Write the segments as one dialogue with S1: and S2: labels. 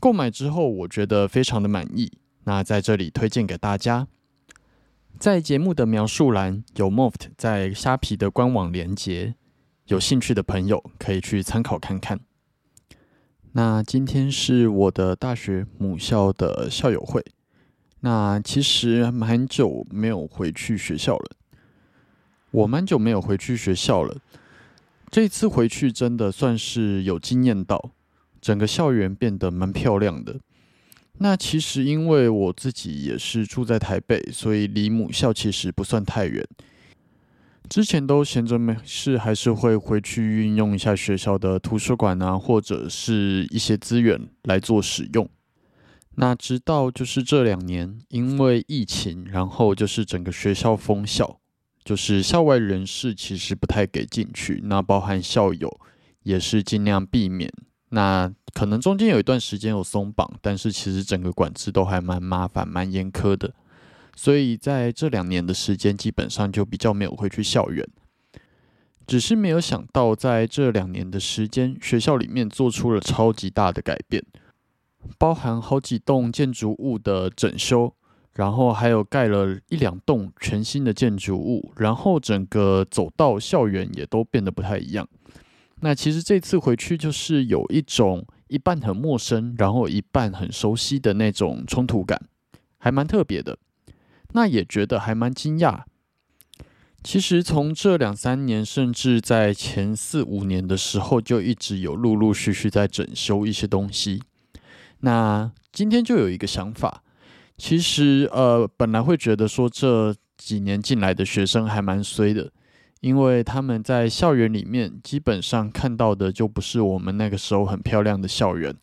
S1: 购买之后，我觉得非常的满意。那在这里推荐给大家，在节目的描述栏有 Moft 在虾皮的官网连接，有兴趣的朋友可以去参考看看。那今天是我的大学母校的校友会，那其实蛮久没有回去学校了，我蛮久没有回去学校了。这次回去真的算是有惊艳到。整个校园变得蛮漂亮的。那其实因为我自己也是住在台北，所以离母校其实不算太远。之前都闲着没事，还是会回去运用一下学校的图书馆啊，或者是一些资源来做使用。那直到就是这两年，因为疫情，然后就是整个学校封校，就是校外人士其实不太给进去，那包含校友也是尽量避免。那可能中间有一段时间有松绑，但是其实整个管制都还蛮麻烦、蛮严苛的，所以在这两年的时间，基本上就比较没有回去校园。只是没有想到，在这两年的时间，学校里面做出了超级大的改变，包含好几栋建筑物的整修，然后还有盖了一两栋全新的建筑物，然后整个走道、校园也都变得不太一样。那其实这次回去就是有一种一半很陌生，然后一半很熟悉的那种冲突感，还蛮特别的。那也觉得还蛮惊讶。其实从这两三年，甚至在前四五年的时候，就一直有陆陆续续在整修一些东西。那今天就有一个想法，其实呃，本来会觉得说这几年进来的学生还蛮衰的。因为他们在校园里面基本上看到的就不是我们那个时候很漂亮的校园，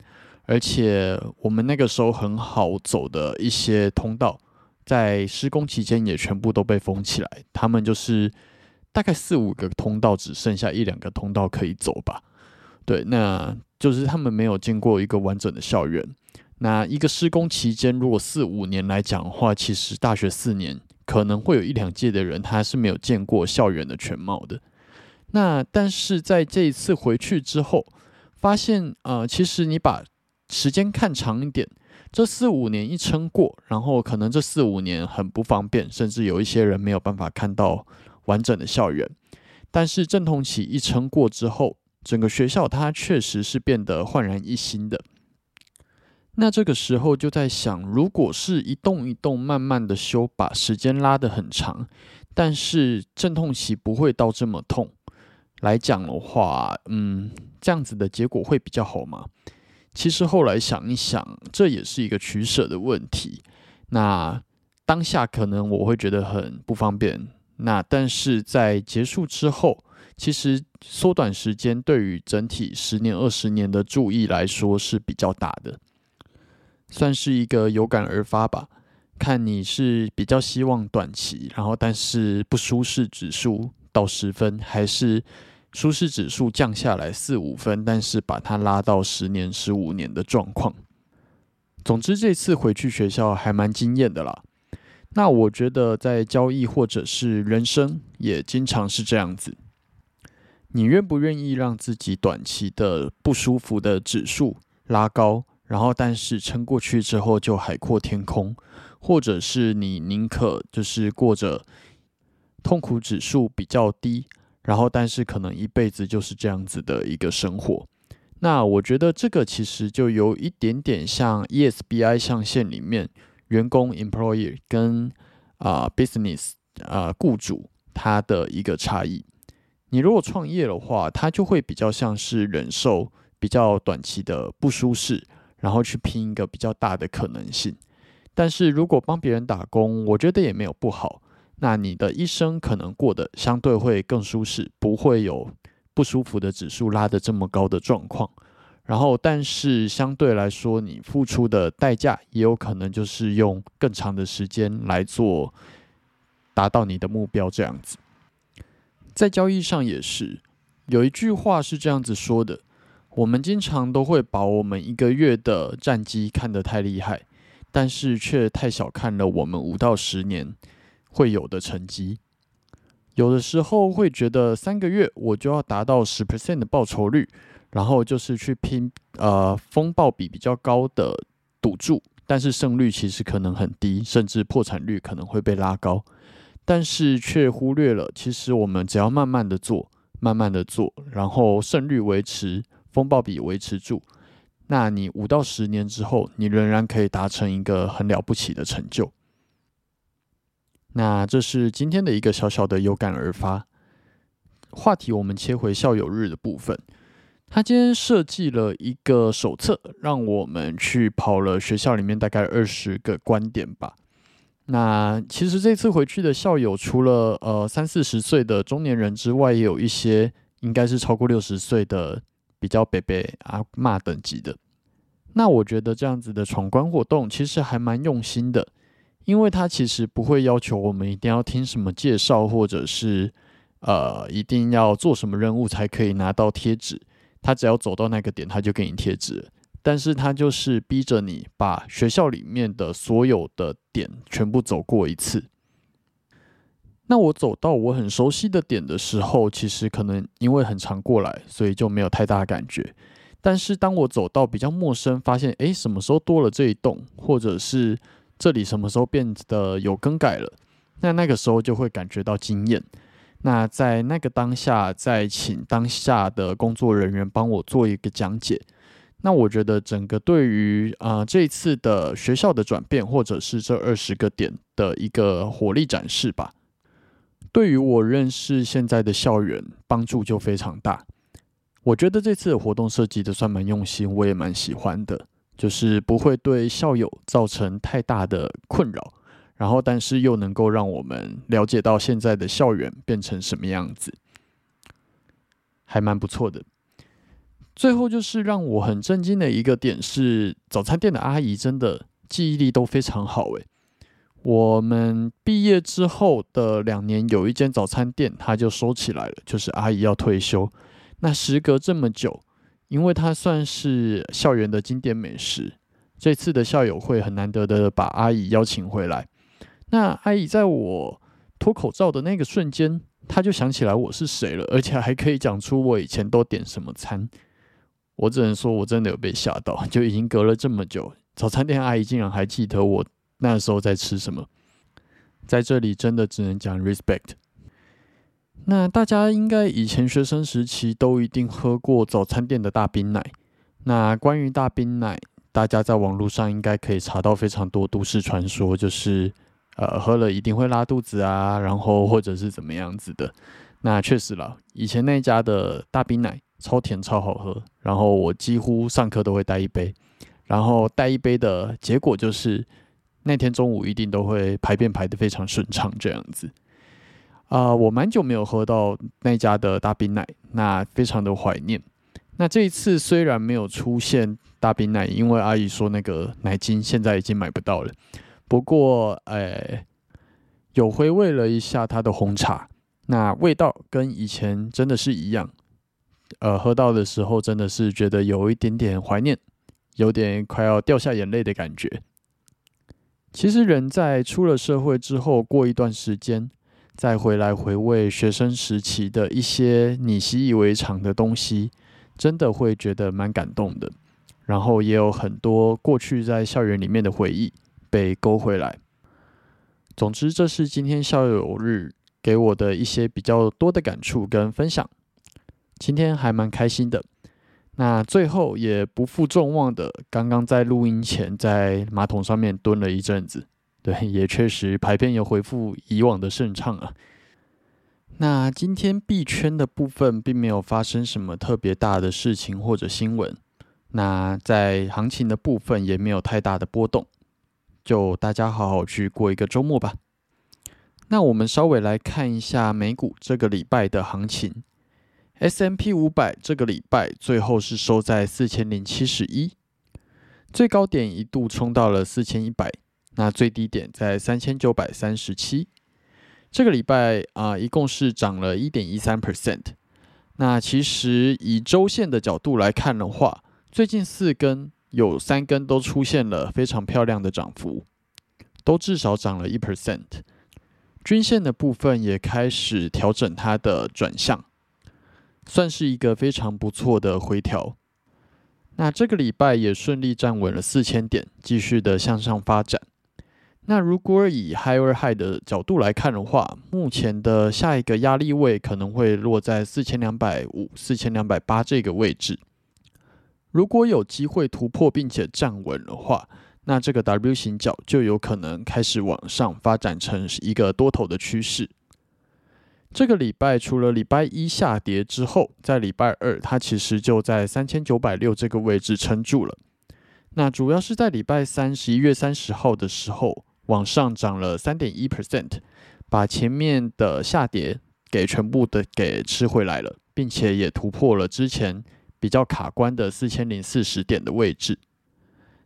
S1: 而且我们那个时候很好走的一些通道，在施工期间也全部都被封起来。他们就是大概四五个通道，只剩下一两个通道可以走吧。对，那就是他们没有见过一个完整的校园。那一个施工期间，如果四五年来讲的话，其实大学四年。可能会有一两届的人，他是没有见过校园的全貌的。那但是在这一次回去之后，发现呃，其实你把时间看长一点，这四五年一撑过，然后可能这四五年很不方便，甚至有一些人没有办法看到完整的校园。但是阵痛期一撑过之后，整个学校它确实是变得焕然一新的。那这个时候就在想，如果是一动一动慢慢的修，把时间拉得很长，但是阵痛期不会到这么痛来讲的话，嗯，这样子的结果会比较好吗？其实后来想一想，这也是一个取舍的问题。那当下可能我会觉得很不方便，那但是在结束之后，其实缩短时间对于整体十年、二十年的注意来说是比较大的。算是一个有感而发吧，看你是比较希望短期，然后但是不舒适指数到十分，还是舒适指数降下来四五分，但是把它拉到十年、十五年的状况。总之，这次回去学校还蛮惊艳的啦。那我觉得在交易或者是人生也经常是这样子。你愿不愿意让自己短期的不舒服的指数拉高，然后但是撑过去之后就海阔天空，或者是你宁可就是过着痛苦指数比较低，然后但是可能一辈子就是这样子的一个生活？那我觉得这个其实就有一点点像 ESBI 象限里面。员工 （employer） 跟啊 business 啊雇主他的一个差异。你如果创业的话，它就会比较像是忍受比较短期的不舒适，然后去拼一个比较大的可能性。但是如果帮别人打工，我觉得也没有不好。那你的一生可能过得相对会更舒适，不会有不舒服的指数拉得这么高的状况。然后，但是相对来说，你付出的代价也有可能就是用更长的时间来做，达到你的目标这样子。在交易上也是，有一句话是这样子说的：我们经常都会把我们一个月的战绩看得太厉害，但是却太小看了我们五到十年会有的成绩。有的时候会觉得三个月我就要达到十 percent 的报酬率。然后就是去拼呃风暴比比较高的赌注，但是胜率其实可能很低，甚至破产率可能会被拉高，但是却忽略了，其实我们只要慢慢的做，慢慢的做，然后胜率维持，风暴比维持住，那你五到十年之后，你仍然可以达成一个很了不起的成就。那这是今天的一个小小的有感而发话题，我们切回校友日的部分。他今天设计了一个手册，让我们去跑了学校里面大概二十个观点吧。那其实这次回去的校友，除了呃三四十岁的中年人之外，也有一些应该是超过六十岁的比较伯伯阿骂等级的。那我觉得这样子的闯关活动其实还蛮用心的，因为他其实不会要求我们一定要听什么介绍，或者是呃一定要做什么任务才可以拿到贴纸。他只要走到那个点，他就给你贴纸。但是他就是逼着你把学校里面的所有的点全部走过一次。那我走到我很熟悉的点的时候，其实可能因为很常过来，所以就没有太大感觉。但是当我走到比较陌生，发现诶什么时候多了这一栋，或者是这里什么时候变得有更改了，那那个时候就会感觉到惊艳。那在那个当下，再请当下的工作人员帮我做一个讲解。那我觉得整个对于啊这次的学校的转变，或者是这二十个点的一个火力展示吧，对于我认识现在的校园帮助就非常大。我觉得这次的活动设计的算蛮用心，我也蛮喜欢的，就是不会对校友造成太大的困扰。然后，但是又能够让我们了解到现在的校园变成什么样子，还蛮不错的。最后就是让我很震惊的一个点是，早餐店的阿姨真的记忆力都非常好。诶，我们毕业之后的两年，有一间早餐店，它就收起来了，就是阿姨要退休。那时隔这么久，因为它算是校园的经典美食，这次的校友会很难得的把阿姨邀请回来。那阿姨在我脱口罩的那个瞬间，她就想起来我是谁了，而且还可以讲出我以前都点什么餐。我只能说，我真的有被吓到，就已经隔了这么久，早餐店阿姨竟然还记得我那时候在吃什么。在这里，真的只能讲 respect。那大家应该以前学生时期都一定喝过早餐店的大冰奶。那关于大冰奶，大家在网络上应该可以查到非常多都市传说，就是。呃，喝了一定会拉肚子啊，然后或者是怎么样子的。那确实了，以前那家的大冰奶超甜超好喝，然后我几乎上课都会带一杯，然后带一杯的结果就是那天中午一定都会排便排的非常顺畅这样子。啊，我蛮久没有喝到那家的大冰奶，那非常的怀念。那这一次虽然没有出现大冰奶，因为阿姨说那个奶精现在已经买不到了。不过，诶，有回味了一下它的红茶，那味道跟以前真的是一样。呃，喝到的时候真的是觉得有一点点怀念，有点快要掉下眼泪的感觉。其实人在出了社会之后，过一段时间再回来回味学生时期的一些你习以为常的东西，真的会觉得蛮感动的。然后也有很多过去在校园里面的回忆被勾回来。总之，这是今天校友日给我的一些比较多的感触跟分享。今天还蛮开心的。那最后也不负众望的，刚刚在录音前在马桶上面蹲了一阵子，对，也确实排便有恢复以往的顺畅啊。那今天币圈的部分并没有发生什么特别大的事情或者新闻，那在行情的部分也没有太大的波动，就大家好好去过一个周末吧。那我们稍微来看一下美股这个礼拜的行情。S M P 五百这个礼拜最后是收在四千零七十一，最高点一度冲到了四千一百，那最低点在三千九百三十七。这个礼拜啊，一共是涨了一点一三 percent。那其实以周线的角度来看的话，最近四根有三根都出现了非常漂亮的涨幅，都至少涨了一 percent。均线的部分也开始调整它的转向。算是一个非常不错的回调。那这个礼拜也顺利站稳了四千点，继续的向上发展。那如果以 higher high 的角度来看的话，目前的下一个压力位可能会落在四千两百五、四千两百八这个位置。如果有机会突破并且站稳的话，那这个 W 型角就有可能开始往上发展成一个多头的趋势。这个礼拜除了礼拜一下跌之后，在礼拜二它其实就在三千九百六这个位置撑住了。那主要是在礼拜三十一月三十号的时候，往上涨了三点一 percent，把前面的下跌给全部的给吃回来了，并且也突破了之前比较卡关的四千零四十点的位置。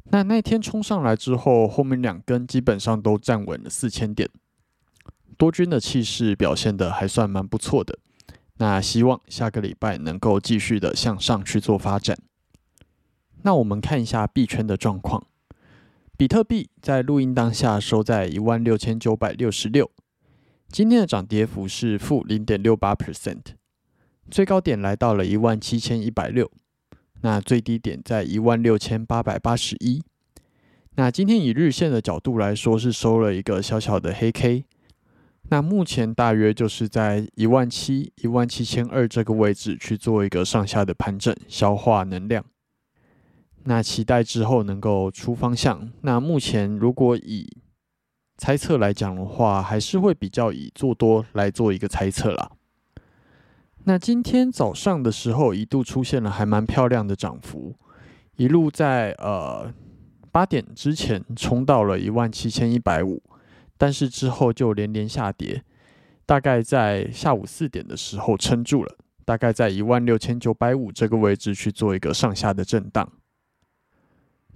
S1: 那那天冲上来之后，后面两根基本上都站稳了四千点。多军的气势表现的还算蛮不错的，那希望下个礼拜能够继续的向上去做发展。那我们看一下币圈的状况，比特币在录音当下收在一万六千九百六十六，今天的涨跌幅是负零点六八 percent，最高点来到了一万七千一百六，那最低点在一万六千八百八十一。那今天以日线的角度来说，是收了一个小小的黑 K。那目前大约就是在一万七、一万七千二这个位置去做一个上下的盘整，消化能量。那期待之后能够出方向。那目前如果以猜测来讲的话，还是会比较以做多来做一个猜测啦。那今天早上的时候一度出现了还蛮漂亮的涨幅，一路在呃八点之前冲到了一万七千一百五。但是之后就连连下跌，大概在下午四点的时候撑住了，大概在一万六千九百五这个位置去做一个上下的震荡。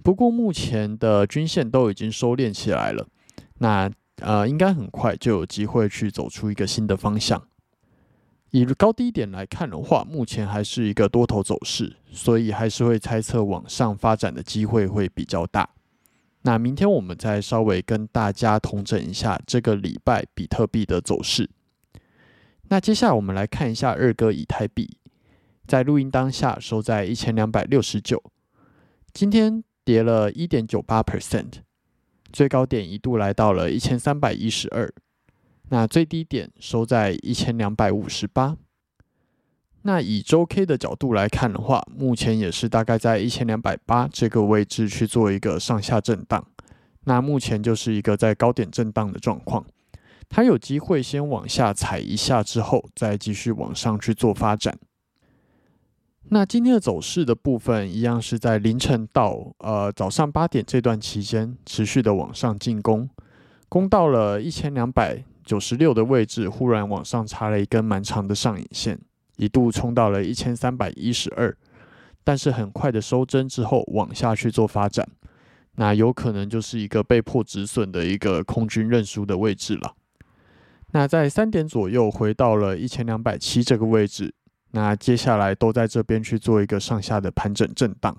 S1: 不过目前的均线都已经收敛起来了，那呃应该很快就有机会去走出一个新的方向。以高低点来看的话，目前还是一个多头走势，所以还是会猜测往上发展的机会会比较大。那明天我们再稍微跟大家统整一下这个礼拜比特币的走势。那接下来我们来看一下二哥以太币，在录音当下收在一千两百六十九，今天跌了一点九八 percent，最高点一度来到了一千三百一十二，那最低点收在一千两百五十八。那以周 K 的角度来看的话，目前也是大概在一千两百八这个位置去做一个上下震荡。那目前就是一个在高点震荡的状况，它有机会先往下踩一下之后，再继续往上去做发展。那今天的走势的部分，一样是在凌晨到呃早上八点这段期间持续的往上进攻，攻到了一千两百九十六的位置，忽然往上插了一根蛮长的上影线。一度冲到了一千三百一十二，但是很快的收针之后往下去做发展，那有可能就是一个被迫止损的一个空军认输的位置了。那在三点左右回到了一千两百七这个位置，那接下来都在这边去做一个上下的盘整震荡。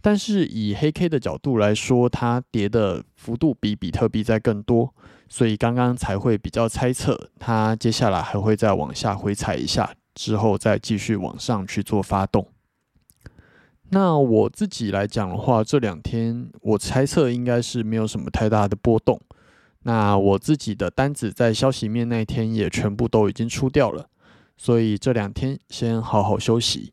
S1: 但是以黑 K 的角度来说，它跌的幅度比比特币在更多，所以刚刚才会比较猜测它接下来还会再往下回踩一下，之后再继续往上去做发动。那我自己来讲的话，这两天我猜测应该是没有什么太大的波动。那我自己的单子在消息面那天也全部都已经出掉了，所以这两天先好好休息。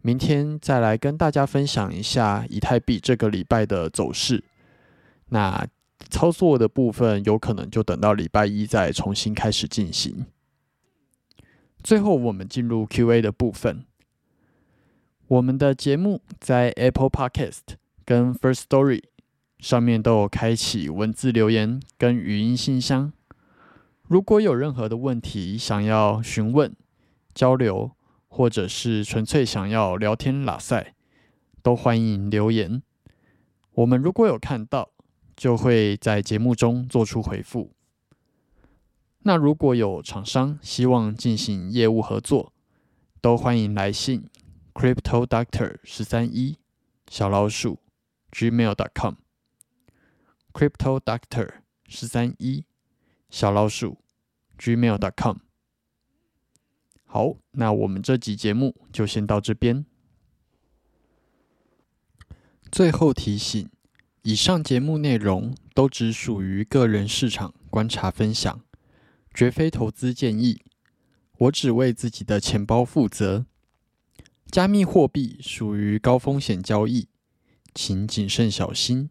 S1: 明天再来跟大家分享一下以太币这个礼拜的走势。那操作的部分有可能就等到礼拜一再重新开始进行。最后，我们进入 Q&A 的部分。我们的节目在 Apple Podcast 跟 First Story 上面都有开启文字留言跟语音信箱。如果有任何的问题想要询问、交流。或者是纯粹想要聊天拉塞，都欢迎留言。我们如果有看到，就会在节目中做出回复。那如果有厂商希望进行业务合作，都欢迎来信 crypto doctor 十三一小老鼠 gmail dot com crypto doctor 十三一小老鼠 gmail dot com。好，那我们这集节目就先到这边。最后提醒：以上节目内容都只属于个人市场观察分享，绝非投资建议。我只为自己的钱包负责。加密货币属于高风险交易，请谨慎小心。